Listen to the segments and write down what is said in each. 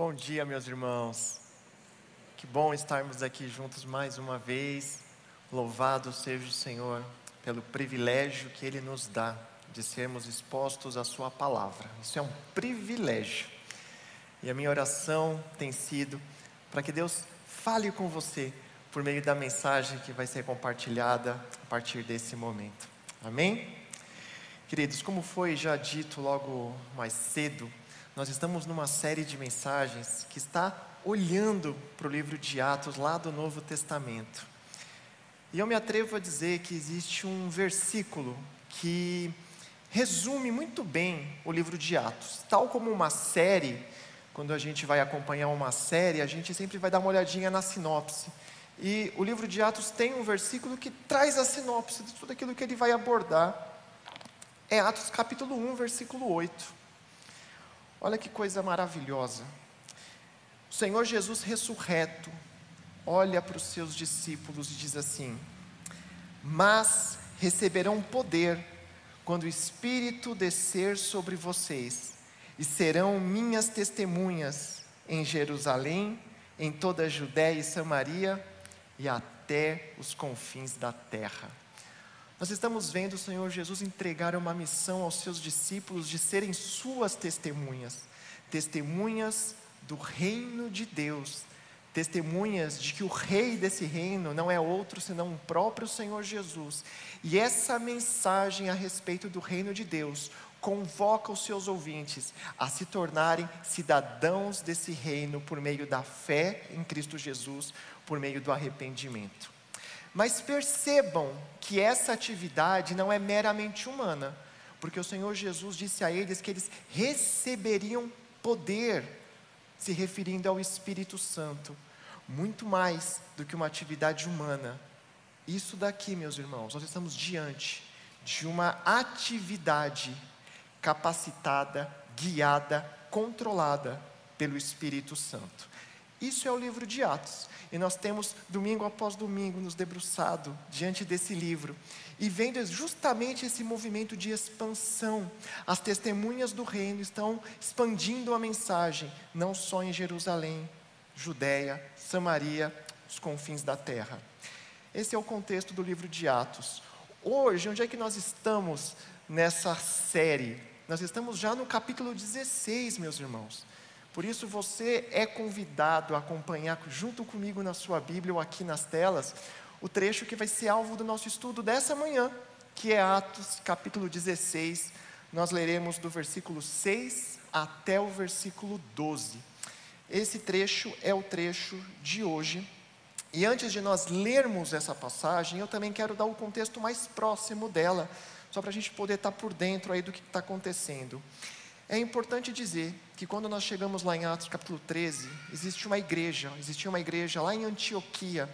Bom dia, meus irmãos. Que bom estarmos aqui juntos mais uma vez. Louvado seja o Senhor pelo privilégio que Ele nos dá de sermos expostos à Sua palavra. Isso é um privilégio. E a minha oração tem sido para que Deus fale com você por meio da mensagem que vai ser compartilhada a partir desse momento. Amém? Queridos, como foi já dito logo mais cedo, nós estamos numa série de mensagens que está olhando para o livro de Atos lá do Novo Testamento. E eu me atrevo a dizer que existe um versículo que resume muito bem o livro de Atos. Tal como uma série, quando a gente vai acompanhar uma série, a gente sempre vai dar uma olhadinha na sinopse. E o livro de Atos tem um versículo que traz a sinopse de tudo aquilo que ele vai abordar. É Atos capítulo 1, versículo 8. Olha que coisa maravilhosa. O Senhor Jesus ressurreto olha para os seus discípulos e diz assim: Mas receberão poder quando o Espírito descer sobre vocês, e serão minhas testemunhas em Jerusalém, em toda a Judéia e Samaria e até os confins da terra. Nós estamos vendo o Senhor Jesus entregar uma missão aos seus discípulos de serem suas testemunhas, testemunhas do reino de Deus, testemunhas de que o rei desse reino não é outro senão o próprio Senhor Jesus. E essa mensagem a respeito do reino de Deus convoca os seus ouvintes a se tornarem cidadãos desse reino por meio da fé em Cristo Jesus, por meio do arrependimento. Mas percebam que essa atividade não é meramente humana, porque o Senhor Jesus disse a eles que eles receberiam poder, se referindo ao Espírito Santo, muito mais do que uma atividade humana. Isso daqui, meus irmãos, nós estamos diante de uma atividade capacitada, guiada, controlada pelo Espírito Santo. Isso é o livro de Atos. E nós temos, domingo após domingo, nos debruçado diante desse livro e vendo justamente esse movimento de expansão. As testemunhas do reino estão expandindo a mensagem, não só em Jerusalém, Judéia, Samaria, os confins da terra. Esse é o contexto do livro de Atos. Hoje, onde é que nós estamos nessa série? Nós estamos já no capítulo 16, meus irmãos. Por isso você é convidado a acompanhar junto comigo na sua Bíblia ou aqui nas telas o trecho que vai ser alvo do nosso estudo dessa manhã, que é Atos capítulo 16. Nós leremos do versículo 6 até o versículo 12. Esse trecho é o trecho de hoje. E antes de nós lermos essa passagem, eu também quero dar o contexto mais próximo dela, só para a gente poder estar por dentro aí do que está acontecendo. É importante dizer que quando nós chegamos lá em Atos capítulo 13, existe uma igreja, existia uma igreja lá em Antioquia,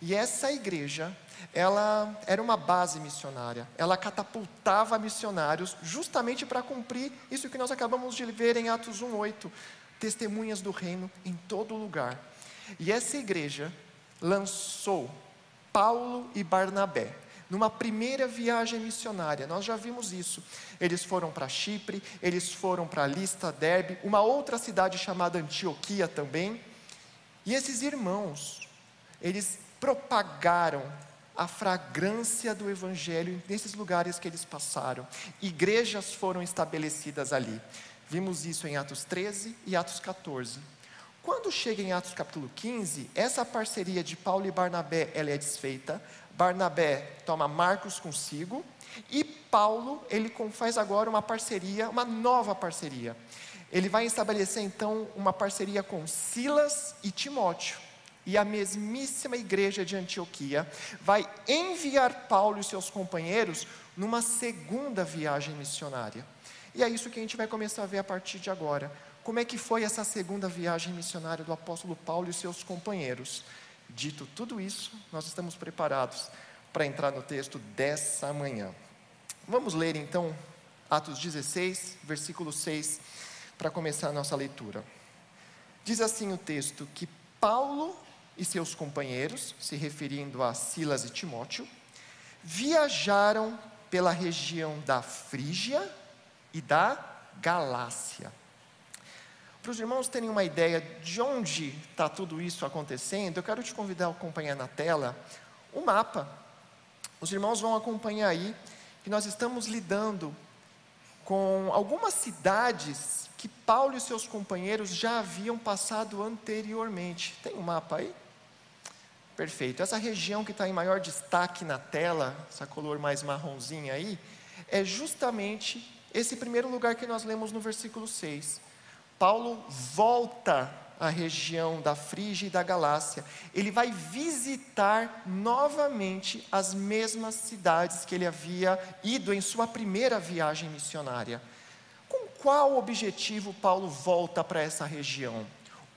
e essa igreja, ela era uma base missionária, ela catapultava missionários justamente para cumprir isso que nós acabamos de ver em Atos 1:8, testemunhas do reino em todo lugar. E essa igreja lançou Paulo e Barnabé numa primeira viagem missionária. Nós já vimos isso. Eles foram para Chipre, eles foram para Lista, Derbe, uma outra cidade chamada Antioquia também. E esses irmãos, eles propagaram a fragrância do evangelho nesses lugares que eles passaram. Igrejas foram estabelecidas ali. Vimos isso em Atos 13 e Atos 14. Quando chega em Atos capítulo 15, essa parceria de Paulo e Barnabé ela é desfeita. Barnabé toma Marcos consigo e Paulo, ele faz agora uma parceria, uma nova parceria. Ele vai estabelecer então uma parceria com Silas e Timóteo. E a mesmíssima igreja de Antioquia vai enviar Paulo e seus companheiros numa segunda viagem missionária. E é isso que a gente vai começar a ver a partir de agora. Como é que foi essa segunda viagem missionária do apóstolo Paulo e seus companheiros? Dito tudo isso, nós estamos preparados para entrar no texto dessa manhã. Vamos ler então Atos 16, versículo 6, para começar a nossa leitura. Diz assim o texto: que Paulo e seus companheiros, se referindo a Silas e Timóteo, viajaram pela região da Frígia e da Galácia. Para os irmãos terem uma ideia de onde está tudo isso acontecendo, eu quero te convidar a acompanhar na tela o mapa. Os irmãos vão acompanhar aí que nós estamos lidando com algumas cidades que Paulo e seus companheiros já haviam passado anteriormente. Tem um mapa aí? Perfeito. Essa região que está em maior destaque na tela, essa cor mais marronzinha aí, é justamente esse primeiro lugar que nós lemos no versículo 6. Paulo volta à região da Frígia e da Galácia. Ele vai visitar novamente as mesmas cidades que ele havia ido em sua primeira viagem missionária. Com qual objetivo Paulo volta para essa região?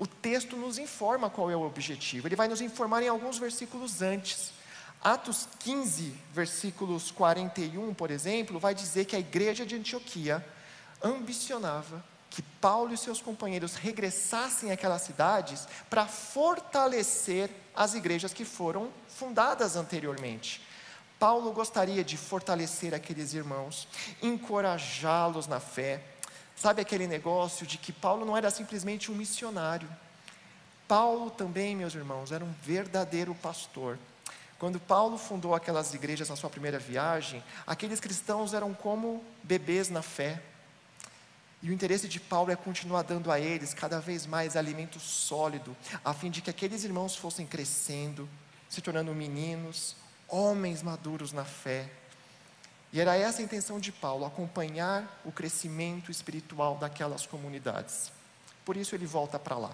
o texto nos informa qual é o objetivo. Ele vai nos informar em alguns versículos antes. Atos 15, versículos 41, por exemplo, vai dizer que a igreja de Antioquia ambicionava que Paulo e seus companheiros regressassem àquelas cidades para fortalecer as igrejas que foram fundadas anteriormente. Paulo gostaria de fortalecer aqueles irmãos, encorajá-los na fé, Sabe aquele negócio de que Paulo não era simplesmente um missionário. Paulo também, meus irmãos, era um verdadeiro pastor. Quando Paulo fundou aquelas igrejas na sua primeira viagem, aqueles cristãos eram como bebês na fé. E o interesse de Paulo é continuar dando a eles cada vez mais alimento sólido, a fim de que aqueles irmãos fossem crescendo, se tornando meninos, homens maduros na fé, e era essa a intenção de Paulo, acompanhar o crescimento espiritual daquelas comunidades. Por isso ele volta para lá.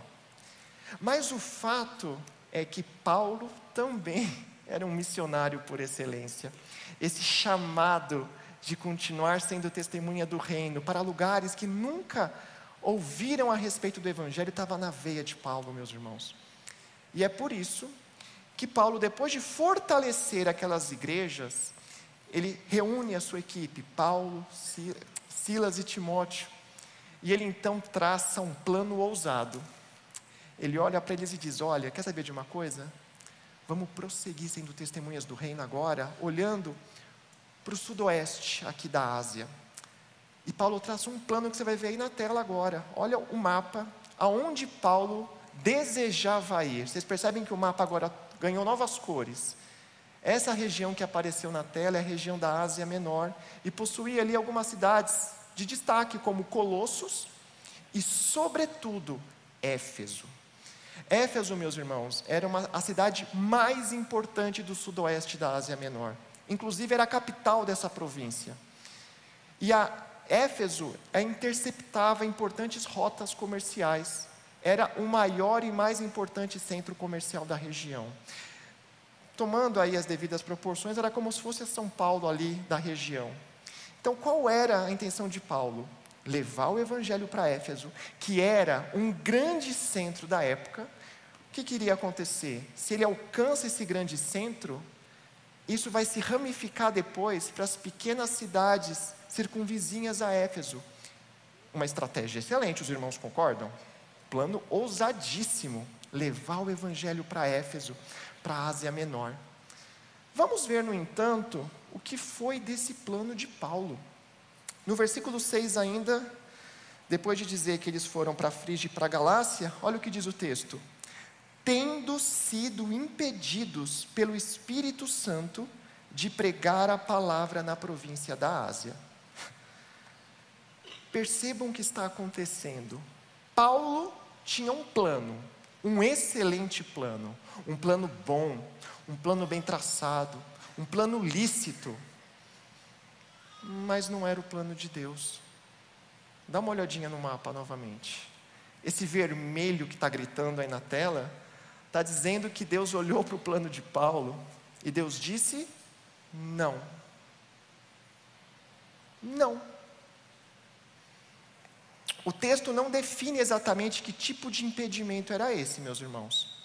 Mas o fato é que Paulo também era um missionário por excelência. Esse chamado de continuar sendo testemunha do reino para lugares que nunca ouviram a respeito do evangelho estava na veia de Paulo, meus irmãos. E é por isso que Paulo, depois de fortalecer aquelas igrejas, ele reúne a sua equipe, Paulo, Silas e Timóteo, e ele então traça um plano ousado. Ele olha para eles e diz: Olha, quer saber de uma coisa? Vamos prosseguir sendo testemunhas do reino agora, olhando para o sudoeste aqui da Ásia. E Paulo traça um plano que você vai ver aí na tela agora. Olha o mapa, aonde Paulo desejava ir. Vocês percebem que o mapa agora ganhou novas cores. Essa região que apareceu na tela é a região da Ásia Menor e possuía ali algumas cidades de destaque, como Colossos e, sobretudo, Éfeso. Éfeso, meus irmãos, era uma, a cidade mais importante do sudoeste da Ásia Menor. Inclusive, era a capital dessa província. E a Éfeso a interceptava importantes rotas comerciais. Era o maior e mais importante centro comercial da região tomando aí as devidas proporções, era como se fosse São Paulo ali da região. Então, qual era a intenção de Paulo? Levar o evangelho para Éfeso, que era um grande centro da época. O que queria acontecer? Se ele alcança esse grande centro, isso vai se ramificar depois para as pequenas cidades circunvizinhas a Éfeso. Uma estratégia excelente, os irmãos concordam? Plano ousadíssimo levar o evangelho para Éfeso para a Ásia Menor. Vamos ver, no entanto, o que foi desse plano de Paulo. No versículo 6 ainda, depois de dizer que eles foram para a Frígia e para a Galácia, olha o que diz o texto: tendo sido impedidos pelo Espírito Santo de pregar a palavra na província da Ásia. Percebam o que está acontecendo. Paulo tinha um plano, um excelente plano, um plano bom, um plano bem traçado, um plano lícito. Mas não era o plano de Deus. Dá uma olhadinha no mapa novamente. Esse vermelho que está gritando aí na tela, está dizendo que Deus olhou para o plano de Paulo e Deus disse: não. Não. O texto não define exatamente que tipo de impedimento era esse, meus irmãos.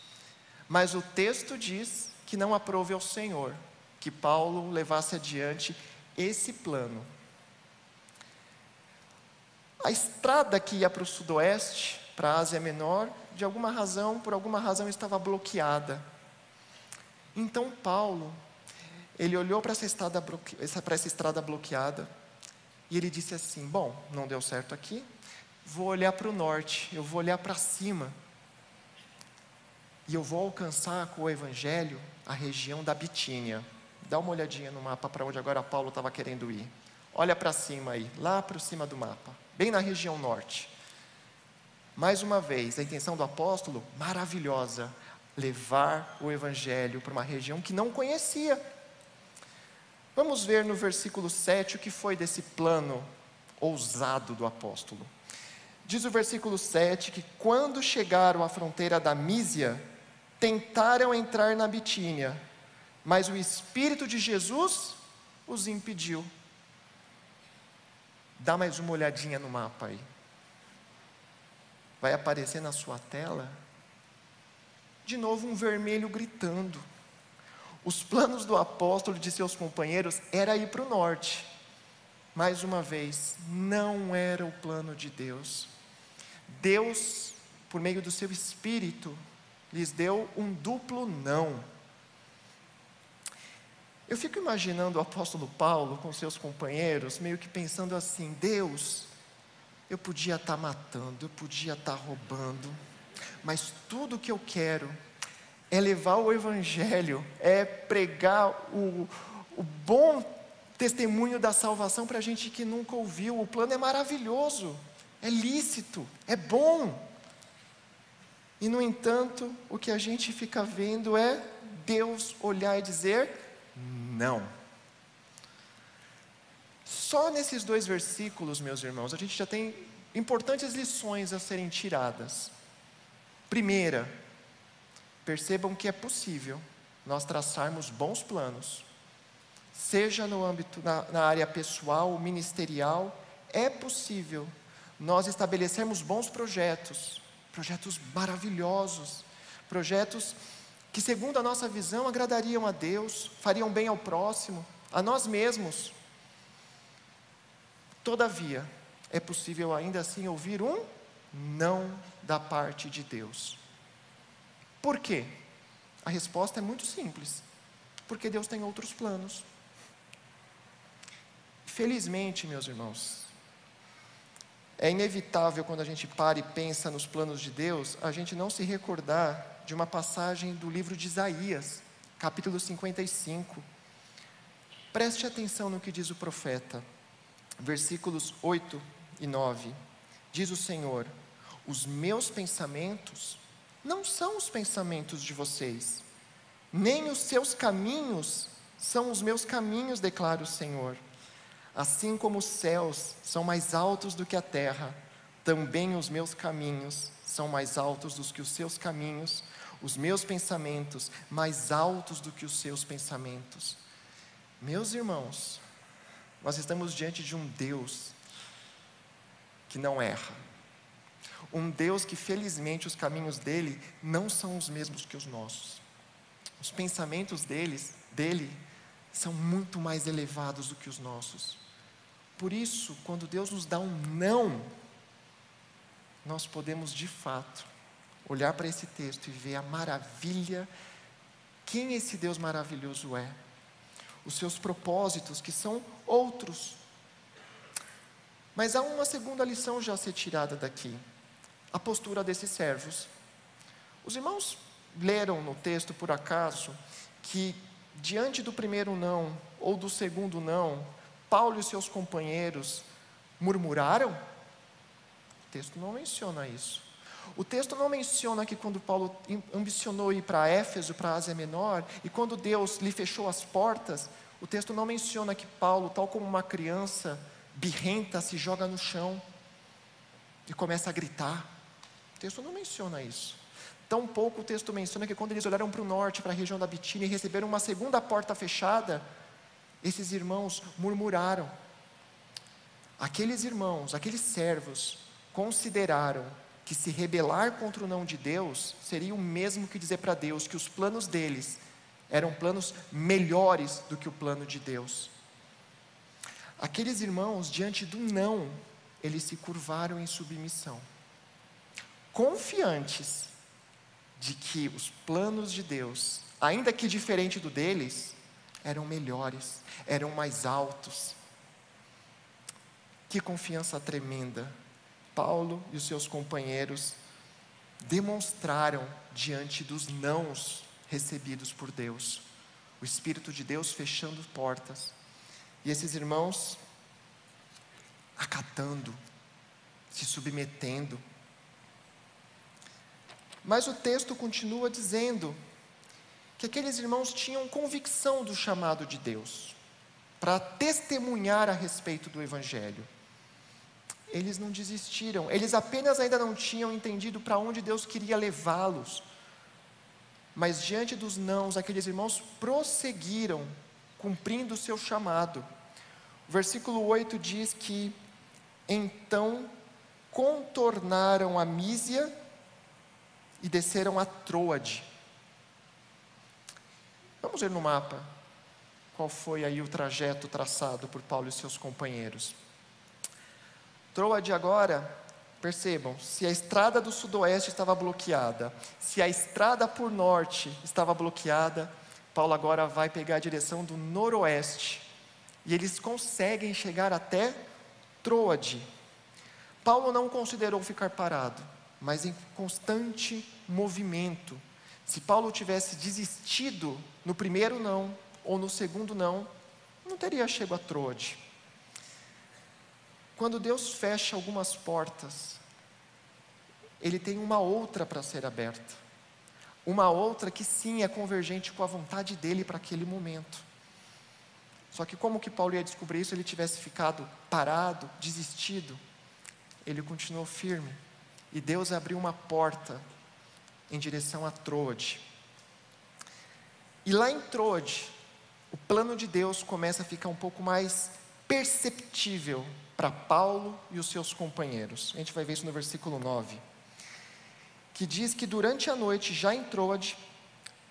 Mas o texto diz que não aprove ao Senhor que Paulo levasse adiante esse plano. A estrada que ia para o sudoeste, para a Ásia Menor, de alguma razão, por alguma razão, estava bloqueada. Então Paulo, ele olhou para essa, estrada, para essa estrada bloqueada e ele disse assim: Bom, não deu certo aqui, vou olhar para o norte, eu vou olhar para cima. E eu vou alcançar com o Evangelho a região da Bitínia. Dá uma olhadinha no mapa para onde agora Paulo estava querendo ir. Olha para cima aí, lá para cima do mapa, bem na região norte. Mais uma vez, a intenção do apóstolo, maravilhosa, levar o Evangelho para uma região que não conhecia. Vamos ver no versículo 7 o que foi desse plano ousado do apóstolo. Diz o versículo 7 que quando chegaram à fronteira da Mísia, tentaram entrar na Bitínia, mas o Espírito de Jesus os impediu. Dá mais uma olhadinha no mapa aí. Vai aparecer na sua tela. De novo um vermelho gritando. Os planos do apóstolo e de seus companheiros era ir para o norte. Mais uma vez, não era o plano de Deus. Deus, por meio do seu espírito, lhes deu um duplo não. Eu fico imaginando o apóstolo Paulo com seus companheiros, meio que pensando assim: Deus, eu podia estar matando, eu podia estar roubando, mas tudo que eu quero é levar o Evangelho, é pregar o, o bom testemunho da salvação para gente que nunca ouviu. O plano é maravilhoso, é lícito, é bom. E, no entanto, o que a gente fica vendo é Deus olhar e dizer: não. Só nesses dois versículos, meus irmãos, a gente já tem importantes lições a serem tiradas. Primeira, percebam que é possível nós traçarmos bons planos, seja no âmbito, na, na área pessoal, ministerial, é possível nós estabelecermos bons projetos, projetos maravilhosos, projetos que, segundo a nossa visão, agradariam a Deus, fariam bem ao próximo, a nós mesmos. Todavia, é possível ainda assim ouvir um não da parte de Deus. Por quê? A resposta é muito simples. Porque Deus tem outros planos. Felizmente, meus irmãos, é inevitável quando a gente para e pensa nos planos de Deus, a gente não se recordar de uma passagem do livro de Isaías, capítulo 55. Preste atenção no que diz o profeta, versículos 8 e 9. Diz o Senhor: Os meus pensamentos não são os pensamentos de vocês, nem os seus caminhos são os meus caminhos, declara o Senhor. Assim como os céus são mais altos do que a terra, também os meus caminhos são mais altos do que os seus caminhos, os meus pensamentos mais altos do que os seus pensamentos. Meus irmãos, nós estamos diante de um Deus que não erra. Um Deus que, felizmente, os caminhos dele não são os mesmos que os nossos. Os pensamentos deles, dele são muito mais elevados do que os nossos. Por isso, quando Deus nos dá um não, nós podemos de fato olhar para esse texto e ver a maravilha, quem esse Deus maravilhoso é, os seus propósitos, que são outros. Mas há uma segunda lição já a ser tirada daqui: a postura desses servos. Os irmãos leram no texto, por acaso, que diante do primeiro não ou do segundo não, Paulo e seus companheiros murmuraram? O texto não menciona isso. O texto não menciona que quando Paulo ambicionou ir para Éfeso, para a Ásia Menor, e quando Deus lhe fechou as portas, o texto não menciona que Paulo, tal como uma criança birrenta, se joga no chão e começa a gritar. O texto não menciona isso. Tampouco o texto menciona que quando eles olharam para o norte, para a região da Bitínia, e receberam uma segunda porta fechada, esses irmãos murmuraram. Aqueles irmãos, aqueles servos, consideraram que se rebelar contra o não de Deus seria o mesmo que dizer para Deus que os planos deles eram planos melhores do que o plano de Deus. Aqueles irmãos, diante do não, eles se curvaram em submissão, confiantes de que os planos de Deus, ainda que diferente do deles, eram melhores, eram mais altos. Que confiança tremenda, Paulo e os seus companheiros demonstraram diante dos nãos recebidos por Deus. O Espírito de Deus fechando portas. E esses irmãos acatando, se submetendo. Mas o texto continua dizendo que aqueles irmãos tinham convicção do chamado de Deus para testemunhar a respeito do Evangelho. Eles não desistiram, eles apenas ainda não tinham entendido para onde Deus queria levá-los. Mas diante dos nãos, aqueles irmãos prosseguiram, cumprindo o seu chamado. O versículo 8 diz que então contornaram a Mísia e desceram a Troade. Vamos ver no mapa qual foi aí o trajeto traçado por Paulo e seus companheiros. Troade agora, percebam, se a estrada do sudoeste estava bloqueada, se a estrada por norte estava bloqueada, Paulo agora vai pegar a direção do noroeste. E eles conseguem chegar até Troade. Paulo não considerou ficar parado, mas em constante movimento. Se Paulo tivesse desistido no primeiro não, ou no segundo não, não teria chegado a Troade. Quando Deus fecha algumas portas, Ele tem uma outra para ser aberta. Uma outra que sim é convergente com a vontade dele para aquele momento. Só que como que Paulo ia descobrir isso se ele tivesse ficado parado, desistido? Ele continuou firme. E Deus abriu uma porta em direção a Troade. E lá em Troade, o plano de Deus começa a ficar um pouco mais perceptível para Paulo e os seus companheiros. A gente vai ver isso no versículo 9. Que diz que durante a noite, já em Troade,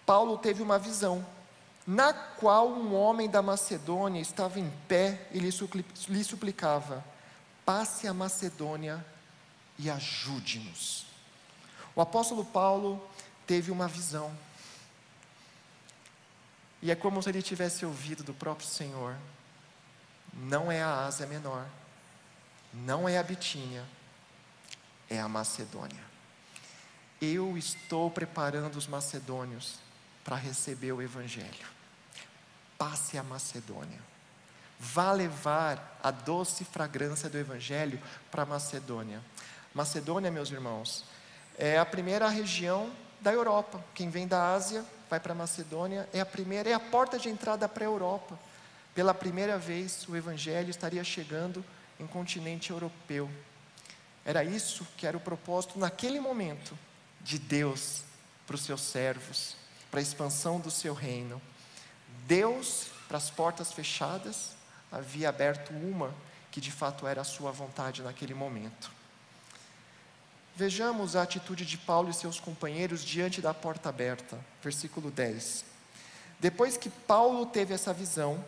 Paulo teve uma visão, na qual um homem da Macedônia estava em pé e lhe suplicava: passe a Macedônia e ajude-nos. O apóstolo Paulo teve uma visão. E é como se ele tivesse ouvido do próprio Senhor. Não é a Ásia Menor, não é a Bitínia, é a Macedônia. Eu estou preparando os macedônios para receber o Evangelho. Passe a Macedônia. Vá levar a doce fragrância do Evangelho para a Macedônia. Macedônia, meus irmãos, é a primeira região da Europa. Quem vem da Ásia vai para a Macedônia, é a primeira, é a porta de entrada para a Europa. Pela primeira vez, o Evangelho estaria chegando em continente europeu. Era isso que era o propósito naquele momento de Deus para os seus servos, para a expansão do seu reino. Deus, para as portas fechadas, havia aberto uma que de fato era a sua vontade naquele momento. Vejamos a atitude de Paulo e seus companheiros diante da porta aberta, versículo 10. Depois que Paulo teve essa visão,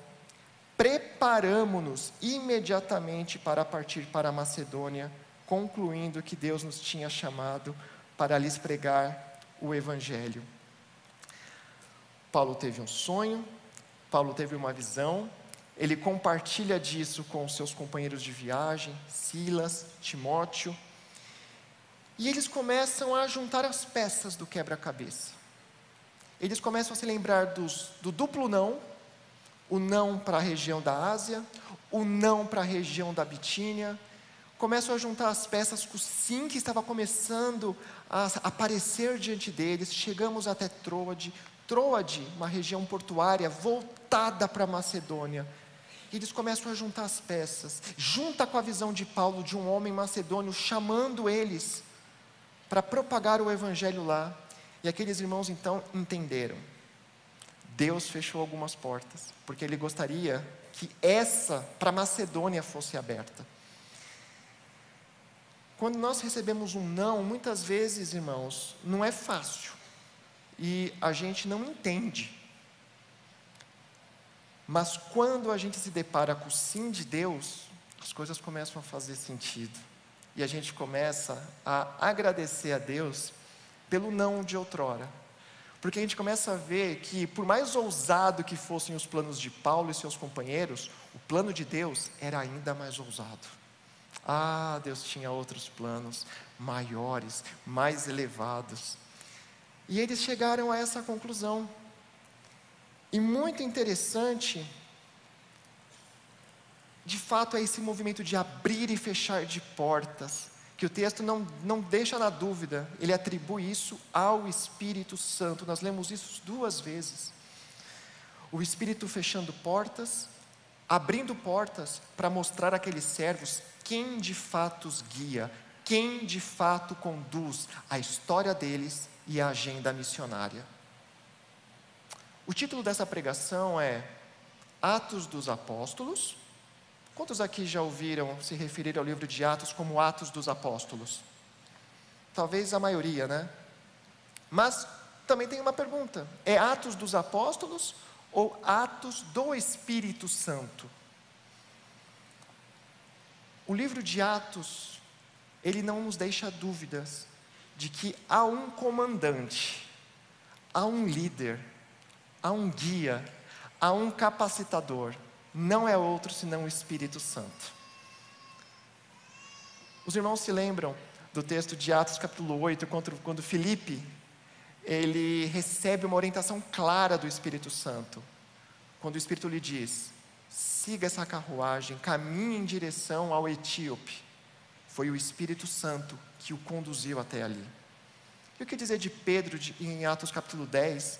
preparamo-nos imediatamente para partir para a Macedônia, concluindo que Deus nos tinha chamado para lhes pregar o Evangelho. Paulo teve um sonho, Paulo teve uma visão, ele compartilha disso com seus companheiros de viagem, Silas, Timóteo, e eles começam a juntar as peças do quebra-cabeça. Eles começam a se lembrar dos, do duplo não, o não para a região da Ásia, o não para a região da Bitínia, começam a juntar as peças com o sim que estava começando a aparecer diante deles. Chegamos até Troade, Troade, uma região portuária voltada para a Macedônia. Eles começam a juntar as peças, junta com a visão de Paulo de um homem macedônio chamando eles para propagar o evangelho lá. E aqueles irmãos então entenderam. Deus fechou algumas portas, porque ele gostaria que essa para Macedônia fosse aberta. Quando nós recebemos um não, muitas vezes, irmãos, não é fácil. E a gente não entende. Mas quando a gente se depara com o sim de Deus, as coisas começam a fazer sentido e a gente começa a agradecer a Deus pelo não de outrora. Porque a gente começa a ver que, por mais ousado que fossem os planos de Paulo e seus companheiros, o plano de Deus era ainda mais ousado. Ah, Deus tinha outros planos maiores, mais elevados. E eles chegaram a essa conclusão. E muito interessante, de fato, é esse movimento de abrir e fechar de portas, que o texto não, não deixa na dúvida, ele atribui isso ao Espírito Santo. Nós lemos isso duas vezes. O Espírito fechando portas, abrindo portas para mostrar àqueles servos quem de fato os guia, quem de fato conduz a história deles e a agenda missionária. O título dessa pregação é Atos dos Apóstolos. Quantos aqui já ouviram se referir ao livro de Atos como Atos dos Apóstolos? Talvez a maioria, né? Mas também tem uma pergunta: é Atos dos Apóstolos ou Atos do Espírito Santo? O livro de Atos, ele não nos deixa dúvidas de que há um comandante, há um líder, há um guia, há um capacitador, não é outro senão o Espírito Santo. Os irmãos se lembram do texto de Atos capítulo 8, quando, quando Filipe, ele recebe uma orientação clara do Espírito Santo, quando o Espírito lhe diz, siga essa carruagem, caminhe em direção ao etíope, foi o Espírito Santo que o conduziu até ali. E o que dizer de Pedro em Atos capítulo 10,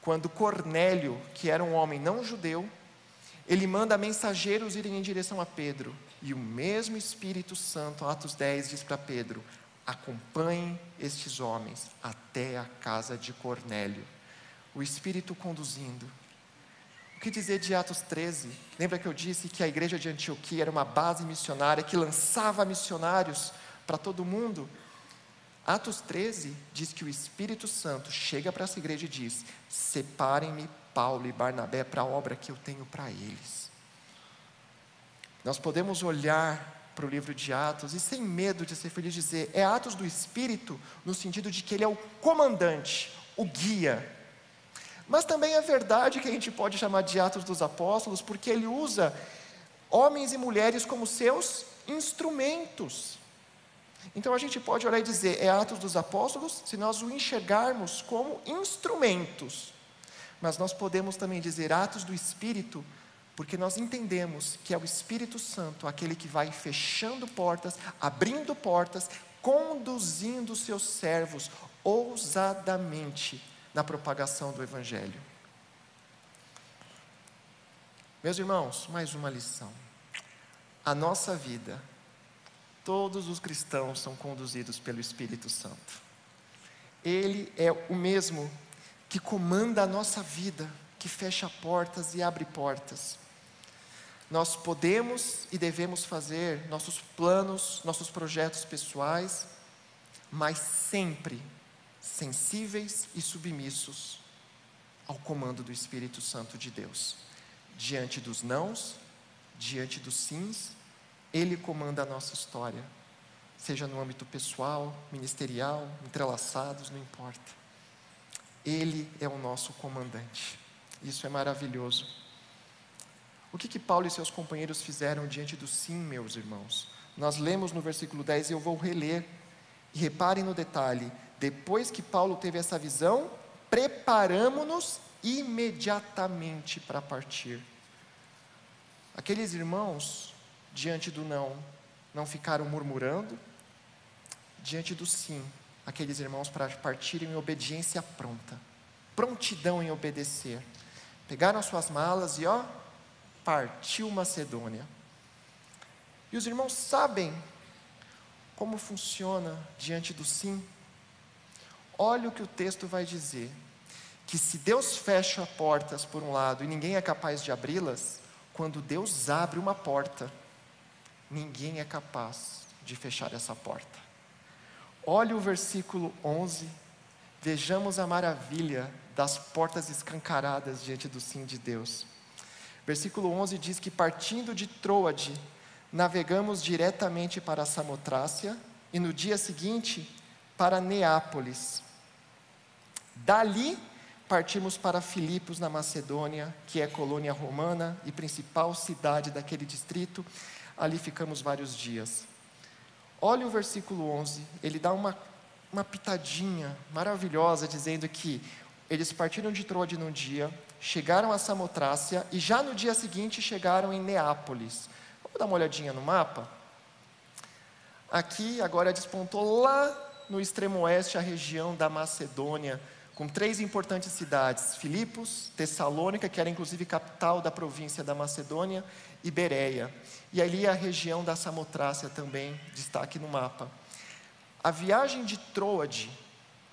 quando Cornélio, que era um homem não judeu, ele manda mensageiros irem em direção a Pedro, e o mesmo Espírito Santo, Atos 10, diz para Pedro: acompanhe estes homens até a casa de Cornélio. O Espírito conduzindo. O que dizer de Atos 13? Lembra que eu disse que a igreja de Antioquia era uma base missionária que lançava missionários para todo mundo? Atos 13 diz que o Espírito Santo chega para essa igreja e diz: Separem-me Paulo e Barnabé para a obra que eu tenho para eles. Nós podemos olhar para o livro de Atos e, sem medo de ser feliz, dizer: é Atos do Espírito, no sentido de que ele é o comandante, o guia, mas também é verdade que a gente pode chamar de Atos dos Apóstolos, porque ele usa homens e mulheres como seus instrumentos. Então a gente pode olhar e dizer, é Atos dos Apóstolos, se nós o enxergarmos como instrumentos. Mas nós podemos também dizer Atos do Espírito, porque nós entendemos que é o Espírito Santo aquele que vai fechando portas, abrindo portas, conduzindo seus servos ousadamente na propagação do Evangelho. Meus irmãos, mais uma lição. A nossa vida, todos os cristãos são conduzidos pelo Espírito Santo. Ele é o mesmo que comanda a nossa vida, que fecha portas e abre portas. Nós podemos e devemos fazer nossos planos, nossos projetos pessoais, mas sempre sensíveis e submissos ao comando do Espírito Santo de Deus. Diante dos nãos, diante dos sims, Ele comanda a nossa história, seja no âmbito pessoal, ministerial, entrelaçados, não importa. Ele é o nosso comandante. Isso é maravilhoso. O que, que Paulo e seus companheiros fizeram diante do sim, meus irmãos? Nós lemos no versículo 10 e eu vou reler. E reparem no detalhe: depois que Paulo teve essa visão, preparamos-nos imediatamente para partir. Aqueles irmãos, diante do não, não ficaram murmurando, diante do sim, aqueles irmãos para partirem em obediência pronta, prontidão em obedecer. Pegaram as suas malas e ó, partiu Macedônia. E os irmãos sabem como funciona diante do sim. Olha o que o texto vai dizer: que se Deus fecha portas por um lado e ninguém é capaz de abri-las, quando Deus abre uma porta, ninguém é capaz de fechar essa porta. Olha o versículo 11, vejamos a maravilha das portas escancaradas diante do sim de Deus. Versículo 11 diz que partindo de Troade, navegamos diretamente para Samotrácia e no dia seguinte para Neápolis. Dali partimos para Filipos, na Macedônia, que é colônia romana e principal cidade daquele distrito. ali ficamos vários dias. Olha o versículo 11, ele dá uma, uma pitadinha maravilhosa, dizendo que eles partiram de Troade num dia, chegaram a Samotrácia e já no dia seguinte chegaram em Neápolis. Vamos dar uma olhadinha no mapa? Aqui agora despontou lá no extremo oeste a região da Macedônia, com três importantes cidades: Filipos, Tessalônica, que era inclusive capital da província da Macedônia, e Bereia. E ali a região da Samotrácia também, destaque no mapa. A viagem de Troade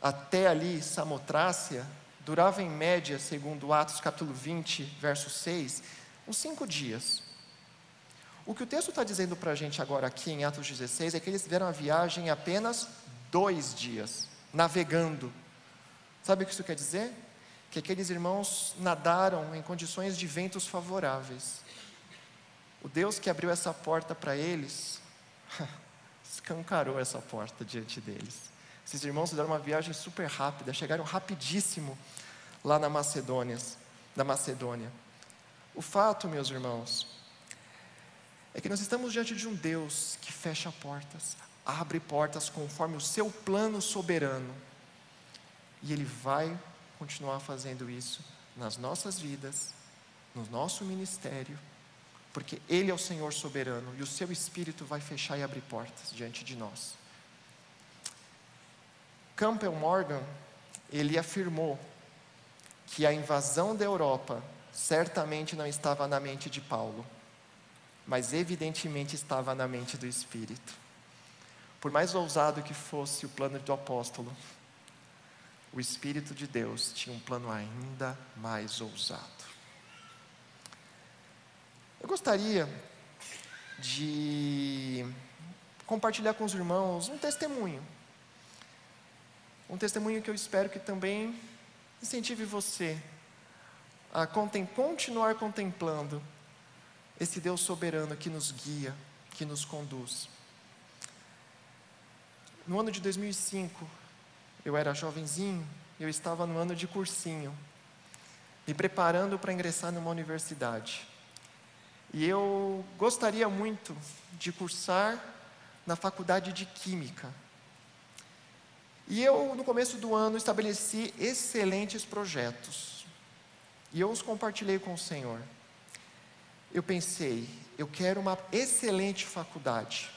até ali, Samotrácia, durava em média, segundo Atos capítulo 20, verso 6, uns cinco dias. O que o texto está dizendo para a gente agora aqui em Atos 16 é que eles fizeram a viagem em apenas dois dias, navegando. Sabe o que isso quer dizer? Que aqueles irmãos nadaram em condições de ventos favoráveis. O Deus que abriu essa porta para eles, escancarou essa porta diante deles. Esses irmãos fizeram uma viagem super rápida, chegaram rapidíssimo lá na Macedônia, na Macedônia. O fato, meus irmãos, é que nós estamos diante de um Deus que fecha portas, abre portas conforme o seu plano soberano. E Ele vai continuar fazendo isso nas nossas vidas, no nosso ministério, porque Ele é o Senhor soberano e o seu Espírito vai fechar e abrir portas diante de nós. Campbell Morgan, ele afirmou que a invasão da Europa certamente não estava na mente de Paulo mas evidentemente estava na mente do Espírito. Por mais ousado que fosse o plano do apóstolo, o Espírito de Deus tinha um plano ainda mais ousado. Eu gostaria de compartilhar com os irmãos um testemunho. Um testemunho que eu espero que também incentive você a continuar contemplando esse Deus soberano que nos guia, que nos conduz. No ano de 2005, eu era jovenzinho, eu estava no ano de cursinho, me preparando para ingressar numa universidade. E eu gostaria muito de cursar na faculdade de Química. E eu, no começo do ano, estabeleci excelentes projetos. E eu os compartilhei com o Senhor eu pensei, eu quero uma excelente faculdade.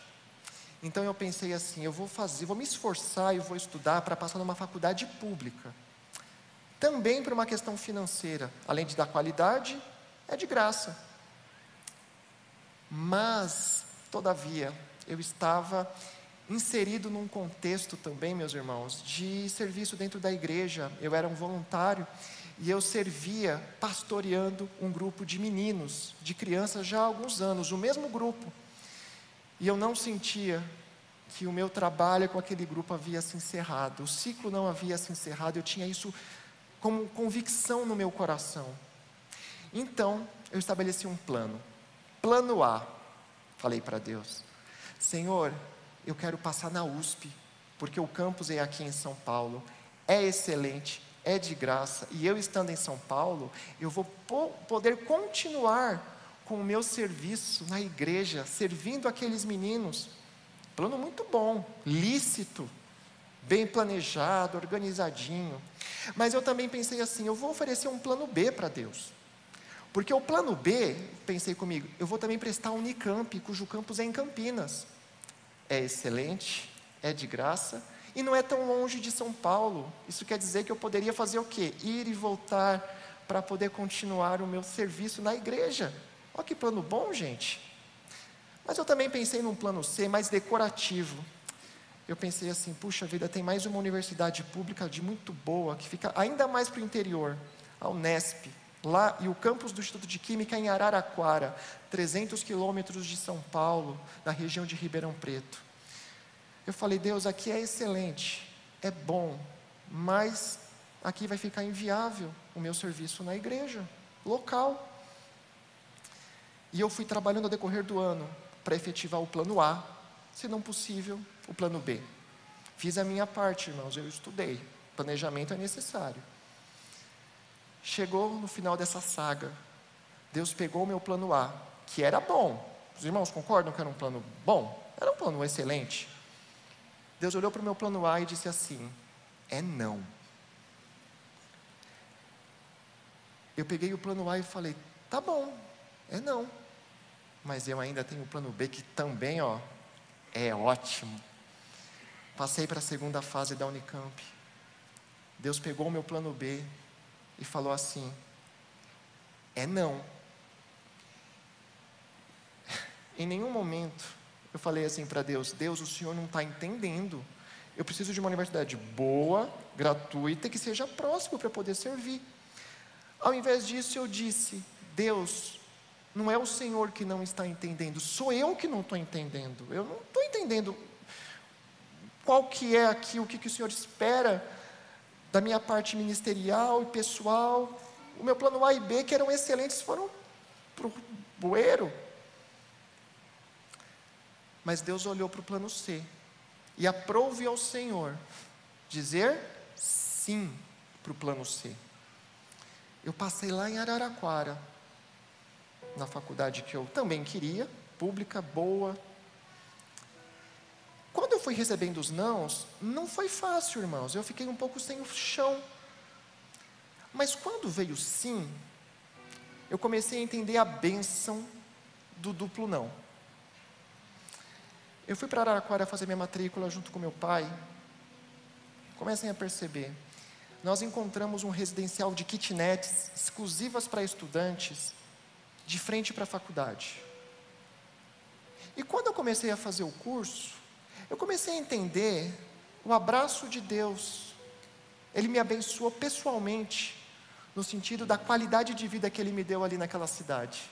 Então eu pensei assim, eu vou fazer, vou me esforçar e vou estudar para passar numa faculdade pública. Também por uma questão financeira, além de dar qualidade, é de graça. Mas, todavia, eu estava inserido num contexto também, meus irmãos, de serviço dentro da igreja. Eu era um voluntário e eu servia pastoreando um grupo de meninos, de crianças já há alguns anos, o mesmo grupo. E eu não sentia que o meu trabalho com aquele grupo havia se encerrado, o ciclo não havia se encerrado, eu tinha isso como convicção no meu coração. Então, eu estabeleci um plano. Plano A, falei para Deus: Senhor, eu quero passar na USP, porque o campus é aqui em São Paulo, é excelente, é de graça, e eu estando em São Paulo, eu vou poder continuar com o meu serviço na igreja, servindo aqueles meninos. Plano muito bom, lícito, bem planejado, organizadinho. Mas eu também pensei assim: eu vou oferecer um plano B para Deus. Porque o plano B, pensei comigo, eu vou também prestar a Unicamp, cujo campus é em Campinas. É excelente, é de graça, e não é tão longe de São Paulo. Isso quer dizer que eu poderia fazer o quê? Ir e voltar para poder continuar o meu serviço na igreja. Olha que plano bom, gente. Mas eu também pensei num plano C, mais decorativo. Eu pensei assim, puxa vida, tem mais uma universidade pública de muito boa, que fica ainda mais para o interior, a Unesp, lá, e o campus do Instituto de Química em Araraquara, 300 quilômetros de São Paulo, na região de Ribeirão Preto. Eu falei, Deus, aqui é excelente, é bom, mas aqui vai ficar inviável o meu serviço na igreja, local. E eu fui trabalhando ao decorrer do ano para efetivar o plano A, se não possível, o plano B. Fiz a minha parte, irmãos, eu estudei. Planejamento é necessário. Chegou no final dessa saga, Deus pegou o meu plano A, que era bom, Os irmãos concordam que era um plano bom? Era um plano excelente. Deus olhou para o meu plano A e disse assim: é não. Eu peguei o plano A e falei: tá bom, é não. Mas eu ainda tenho o plano B que também, ó, é ótimo. Passei para a segunda fase da Unicamp. Deus pegou o meu plano B e falou assim: é não. Em nenhum momento eu falei assim para Deus: Deus, o Senhor não está entendendo. Eu preciso de uma universidade boa, gratuita, que seja próxima para poder servir. Ao invés disso, eu disse: Deus, não é o Senhor que não está entendendo, sou eu que não estou entendendo. Eu não estou entendendo qual que é aqui, o que, que o Senhor espera da minha parte ministerial e pessoal. O meu plano A e B, que eram excelentes, foram para o bueiro. Mas Deus olhou para o plano C e aprove ao Senhor dizer sim para o plano C. Eu passei lá em Araraquara, na faculdade que eu também queria, pública, boa. Eu fui recebendo os nãos, não foi fácil, irmãos. Eu fiquei um pouco sem o chão. Mas quando veio sim, eu comecei a entender a bênção do duplo não. Eu fui para Araraquara fazer minha matrícula junto com meu pai. Comecem a perceber. Nós encontramos um residencial de kitnets exclusivas para estudantes, de frente para a faculdade. E quando eu comecei a fazer o curso, eu comecei a entender o abraço de Deus. Ele me abençoou pessoalmente, no sentido da qualidade de vida que Ele me deu ali naquela cidade.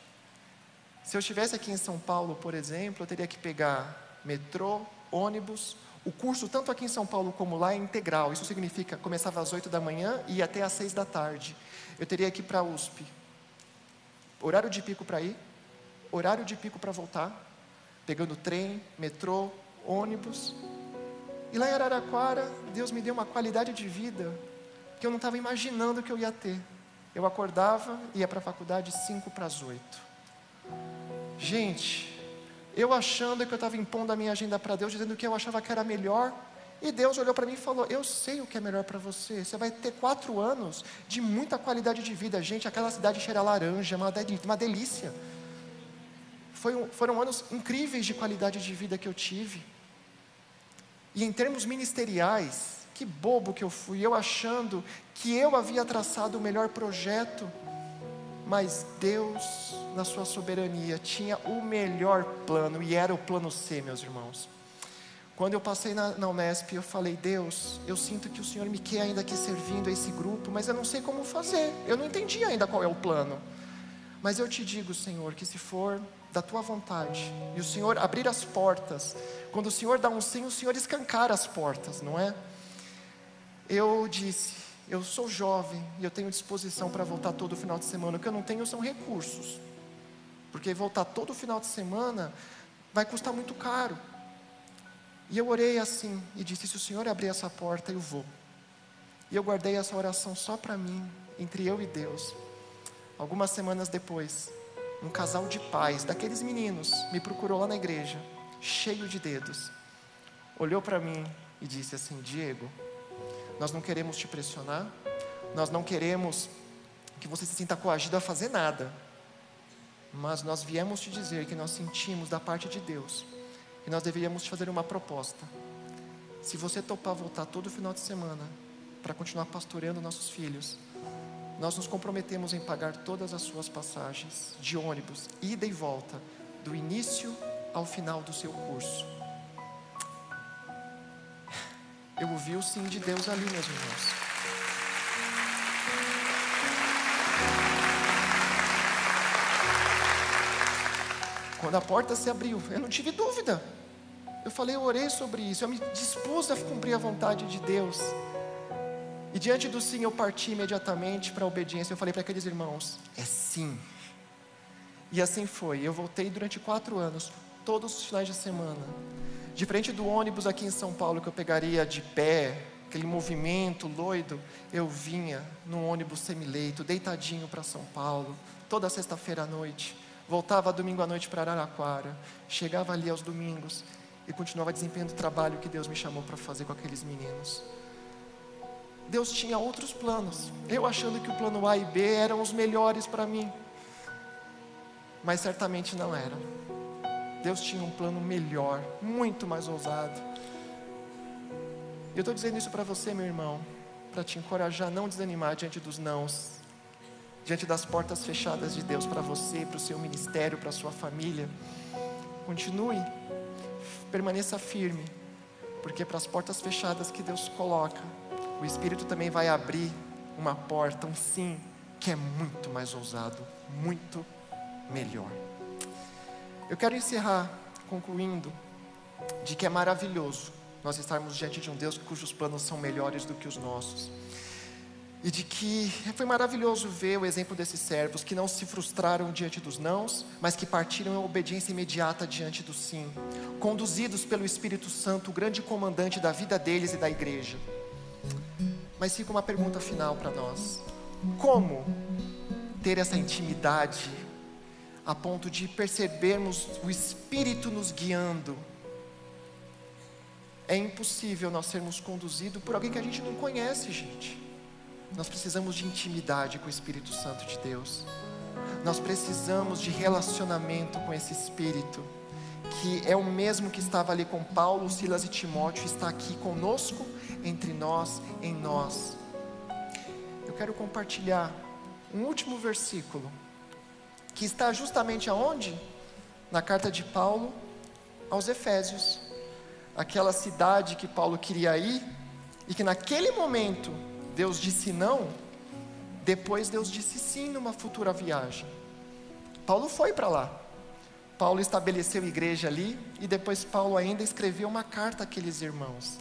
Se eu estivesse aqui em São Paulo, por exemplo, eu teria que pegar metrô, ônibus. O curso, tanto aqui em São Paulo como lá, é integral. Isso significa começava às 8 da manhã e ia até às 6 da tarde. Eu teria que ir para a USP. Horário de pico para ir, horário de pico para voltar, pegando trem, metrô, ônibus. E lá em Araraquara, Deus me deu uma qualidade de vida que eu não estava imaginando que eu ia ter. Eu acordava, ia para a faculdade 5 para as 8. Gente, eu achando que eu estava impondo a minha agenda para Deus, dizendo que eu achava que era melhor. E Deus olhou para mim e falou: Eu sei o que é melhor para você. Você vai ter quatro anos de muita qualidade de vida. Gente, aquela cidade cheira laranja, uma, uma delícia. Foi, foram anos incríveis de qualidade de vida que eu tive. E em termos ministeriais, que bobo que eu fui, eu achando que eu havia traçado o melhor projeto mas Deus, na sua soberania, tinha o melhor plano, e era o plano C, meus irmãos. Quando eu passei na, na Unesp, eu falei: Deus, eu sinto que o Senhor me quer ainda aqui servindo a esse grupo, mas eu não sei como fazer, eu não entendi ainda qual é o plano. Mas eu te digo, Senhor, que se for da tua vontade, e o Senhor abrir as portas, quando o Senhor dá um sim, o Senhor escancar as portas, não é? Eu disse: eu sou jovem e eu tenho disposição para voltar todo final de semana. O que eu não tenho são recursos. Porque voltar todo final de semana vai custar muito caro. E eu orei assim e disse: Se o Senhor abrir essa porta, eu vou. E eu guardei essa oração só para mim, entre eu e Deus. Algumas semanas depois, um casal de pais, daqueles meninos, me procurou lá na igreja, cheio de dedos. Olhou para mim e disse assim: Diego, nós não queremos te pressionar, nós não queremos que você se sinta coagido a fazer nada, mas nós viemos te dizer que nós sentimos da parte de Deus que nós deveríamos te fazer uma proposta. Se você topar voltar todo final de semana para continuar pastoreando nossos filhos, nós nos comprometemos em pagar todas as suas passagens de ônibus, ida e volta, do início ao final do seu curso. Eu ouvi o sim de Deus ali, meus irmãos. Quando a porta se abriu, eu não tive dúvida. Eu falei, eu orei sobre isso, eu me dispus a cumprir a vontade de Deus. E diante do sim, eu parti imediatamente para a obediência. Eu falei para aqueles irmãos: é sim. E assim foi. Eu voltei durante quatro anos, todos os finais de semana. Diferente do ônibus aqui em São Paulo que eu pegaria de pé, aquele movimento loido, eu vinha no ônibus semileito, deitadinho para São Paulo, toda sexta-feira à noite, voltava domingo à noite para Araraquara, chegava ali aos domingos e continuava desempenhando o trabalho que Deus me chamou para fazer com aqueles meninos. Deus tinha outros planos, eu achando que o plano A e B eram os melhores para mim, mas certamente não eram. Deus tinha um plano melhor, muito mais ousado. Eu estou dizendo isso para você, meu irmão, para te encorajar a não desanimar diante dos nãos, diante das portas fechadas de Deus para você, para o seu ministério, para a sua família. Continue, permaneça firme, porque para as portas fechadas que Deus coloca, o Espírito também vai abrir uma porta, um sim, que é muito mais ousado, muito melhor. Eu quero encerrar concluindo de que é maravilhoso nós estarmos diante de um Deus cujos planos são melhores do que os nossos. E de que foi maravilhoso ver o exemplo desses servos que não se frustraram diante dos nãos, mas que partiram em obediência imediata diante do sim, conduzidos pelo Espírito Santo, o grande comandante da vida deles e da igreja. Mas fica uma pergunta final para nós: como ter essa intimidade a ponto de percebermos o Espírito nos guiando? É impossível nós sermos conduzidos por alguém que a gente não conhece, gente. Nós precisamos de intimidade com o Espírito Santo de Deus. Nós precisamos de relacionamento com esse Espírito, que é o mesmo que estava ali com Paulo, Silas e Timóteo, está aqui conosco, entre nós, em nós. Eu quero compartilhar um último versículo, que está justamente aonde? Na carta de Paulo aos Efésios. Aquela cidade que Paulo queria ir e que naquele momento Deus disse não, depois Deus disse sim numa futura viagem. Paulo foi para lá. Paulo estabeleceu igreja ali e depois Paulo ainda escreveu uma carta àqueles irmãos.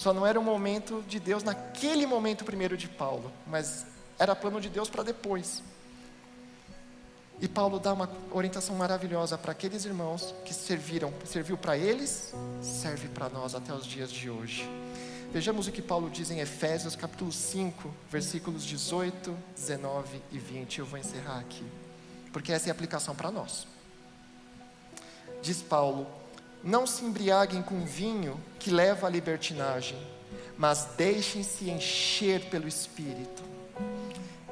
Só não era o momento de Deus naquele momento primeiro de Paulo, mas era plano de Deus para depois. E Paulo dá uma orientação maravilhosa para aqueles irmãos que serviram, serviu para eles, serve para nós até os dias de hoje. Vejamos o que Paulo diz em Efésios capítulo 5, versículos 18, 19 e 20. Eu vou encerrar aqui, porque essa é a aplicação para nós. Diz Paulo: Não se embriaguem com vinho que leva à libertinagem, mas deixem-se encher pelo Espírito.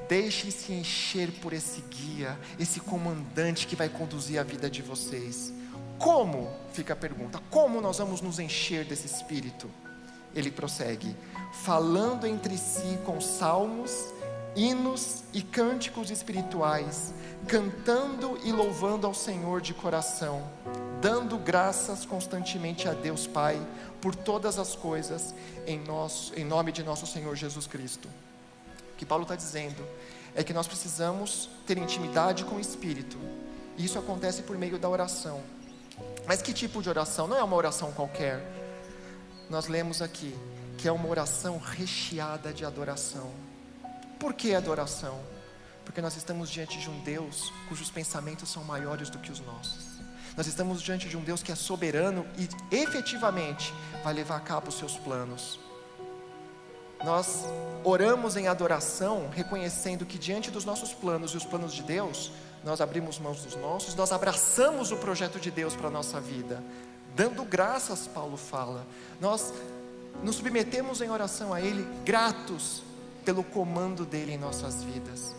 Deixem-se encher por esse guia, esse comandante que vai conduzir a vida de vocês. Como? Fica a pergunta: como nós vamos nos encher desse Espírito? ele prossegue: falando entre si com salmos, hinos e cânticos espirituais, cantando e louvando ao Senhor de coração, dando graças constantemente a Deus Pai por todas as coisas, em, nosso, em nome de nosso Senhor Jesus Cristo. O que Paulo está dizendo é que nós precisamos ter intimidade com o Espírito, e isso acontece por meio da oração. Mas que tipo de oração? Não é uma oração qualquer nós lemos aqui que é uma oração recheada de adoração. Por que adoração? Porque nós estamos diante de um Deus cujos pensamentos são maiores do que os nossos. Nós estamos diante de um Deus que é soberano e efetivamente vai levar a cabo os seus planos. Nós oramos em adoração, reconhecendo que diante dos nossos planos e os planos de Deus, nós abrimos mãos dos nossos, nós abraçamos o projeto de Deus para a nossa vida dando graças, Paulo fala. Nós nos submetemos em oração a Ele, gratos pelo comando dele em nossas vidas.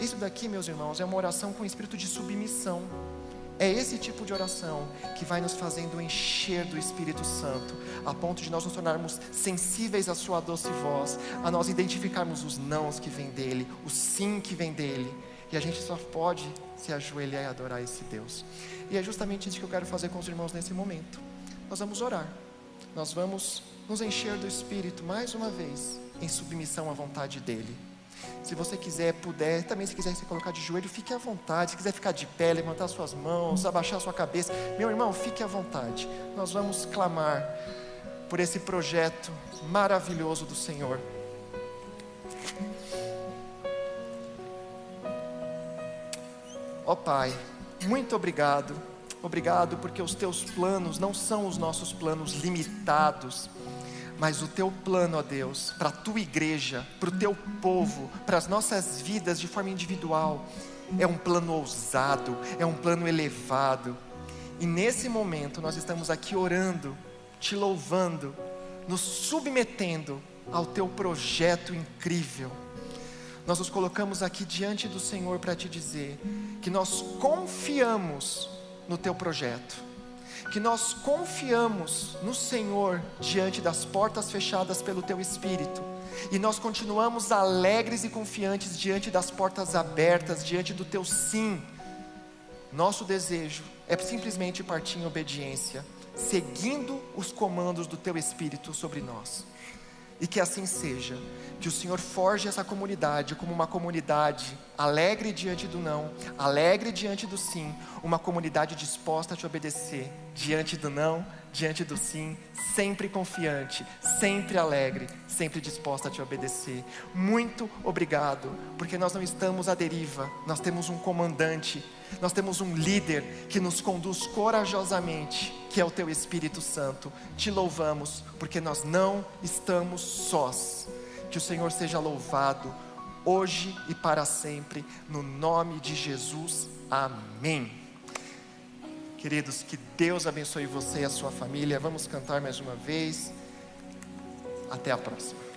Isso daqui, meus irmãos, é uma oração com espírito de submissão. É esse tipo de oração que vai nos fazendo encher do Espírito Santo, a ponto de nós nos tornarmos sensíveis à Sua doce voz, a nós identificarmos os nãos que vêm dEle, o sim que vem dEle, e a gente só pode se ajoelhar e adorar esse Deus. E é justamente isso que eu quero fazer com os irmãos nesse momento. Nós vamos orar. Nós vamos nos encher do Espírito mais uma vez, em submissão à vontade dEle. Se você quiser, puder, também se quiser se colocar de joelho, fique à vontade. Se quiser ficar de pé, levantar suas mãos, abaixar sua cabeça, meu irmão, fique à vontade. Nós vamos clamar por esse projeto maravilhoso do Senhor. Ó oh, Pai, muito obrigado. Obrigado porque os teus planos não são os nossos planos limitados, mas o teu plano, ó Deus, para a tua igreja, para o teu povo, para as nossas vidas de forma individual, é um plano ousado, é um plano elevado. E nesse momento nós estamos aqui orando, te louvando, nos submetendo ao teu projeto incrível. Nós nos colocamos aqui diante do Senhor para te dizer que nós confiamos no teu projeto, que nós confiamos no Senhor diante das portas fechadas pelo teu Espírito, e nós continuamos alegres e confiantes diante das portas abertas, diante do teu sim. Nosso desejo é simplesmente partir em obediência, seguindo os comandos do teu Espírito sobre nós. E que assim seja, que o Senhor forge essa comunidade como uma comunidade alegre diante do não, alegre diante do sim, uma comunidade disposta a te obedecer diante do não, diante do sim, sempre confiante, sempre alegre, sempre disposta a te obedecer. Muito obrigado, porque nós não estamos à deriva, nós temos um comandante, nós temos um líder que nos conduz corajosamente, que é o teu Espírito Santo. Te louvamos, porque nós não estamos sós. Que o Senhor seja louvado hoje e para sempre, no nome de Jesus. Amém. Queridos, que Deus abençoe você e a sua família. Vamos cantar mais uma vez. Até a próxima.